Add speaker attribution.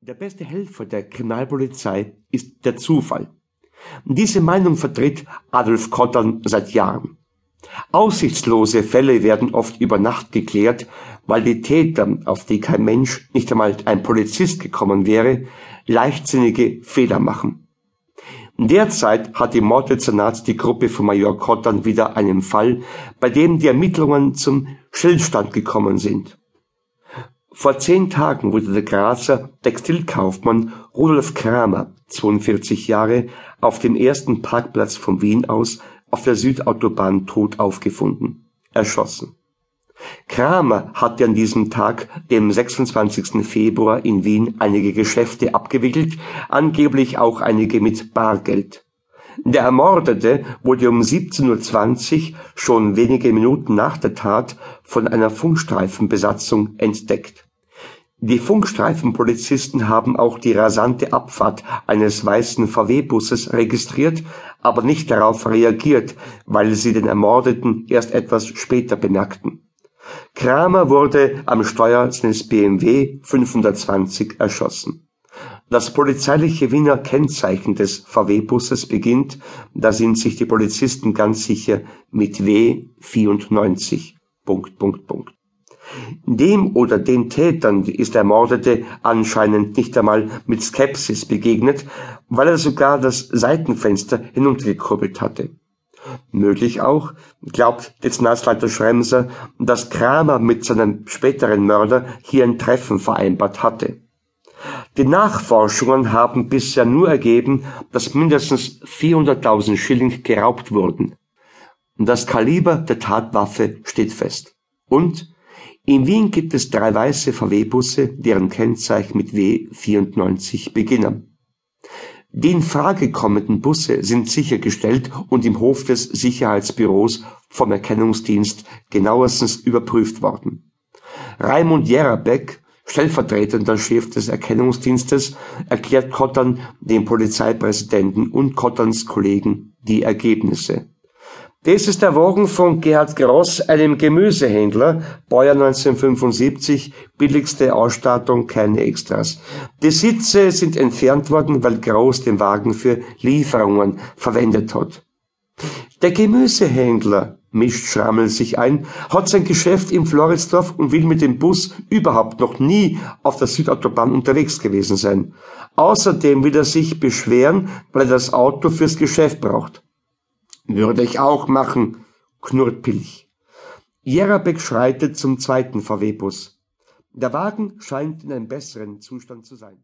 Speaker 1: Der beste Helfer der Kriminalpolizei ist der Zufall. Diese Meinung vertritt Adolf Kottern seit Jahren. Aussichtslose Fälle werden oft über Nacht geklärt, weil die Täter, auf die kein Mensch, nicht einmal ein Polizist gekommen wäre, leichtsinnige Fehler machen. Derzeit hat die Morddezernat die Gruppe von Major Kottern wieder einen Fall, bei dem die Ermittlungen zum Stillstand gekommen sind. Vor zehn Tagen wurde der Grazer Textilkaufmann Rudolf Kramer, 42 Jahre, auf dem ersten Parkplatz von Wien aus auf der Südautobahn tot aufgefunden, erschossen. Kramer hatte an diesem Tag, dem 26. Februar in Wien einige Geschäfte abgewickelt, angeblich auch einige mit Bargeld der Ermordete wurde um 17.20 Uhr, schon wenige Minuten nach der Tat, von einer Funkstreifenbesatzung entdeckt. Die Funkstreifenpolizisten haben auch die rasante Abfahrt eines weißen VW-Busses registriert, aber nicht darauf reagiert, weil sie den Ermordeten erst etwas später bemerkten. Kramer wurde am Steuer seines BMW 520 erschossen das polizeiliche Wiener Kennzeichen des VW-Busses beginnt, da sind sich die Polizisten ganz sicher, mit W 94. Punkt, Punkt, Punkt. Dem oder den Tätern ist der Mordete anscheinend nicht einmal mit Skepsis begegnet, weil er sogar das Seitenfenster hinuntergekurbelt hatte. Möglich auch, glaubt Dezernatsleiter Schremser, dass Kramer mit seinem späteren Mörder hier ein Treffen vereinbart hatte. Die Nachforschungen haben bisher nur ergeben, dass mindestens 400.000 Schilling geraubt wurden. Das Kaliber der Tatwaffe steht fest. Und in Wien gibt es drei weiße VW-Busse, deren Kennzeichen mit W94 beginnen. Die in Frage kommenden Busse sind sichergestellt und im Hof des Sicherheitsbüros vom Erkennungsdienst genauestens überprüft worden. Raimund Jerabek stellvertretender Chef des Erkennungsdienstes, erklärt Kottern dem Polizeipräsidenten und Kotterns Kollegen die Ergebnisse. Das ist der Wagen von Gerhard Gross, einem Gemüsehändler, Baujahr 1975, billigste Ausstattung, keine Extras. Die Sitze sind entfernt worden, weil Gross den Wagen für Lieferungen verwendet hat. Der Gemüsehändler mischt Schrammel sich ein, hat sein Geschäft im Floridsdorf und will mit dem Bus überhaupt noch nie auf der Südautobahn unterwegs gewesen sein. Außerdem will er sich beschweren, weil er das Auto fürs Geschäft braucht. Würde ich auch machen, knurrt Pilch. Jerabek schreitet zum zweiten VW-Bus. Der Wagen scheint in einem besseren Zustand zu sein.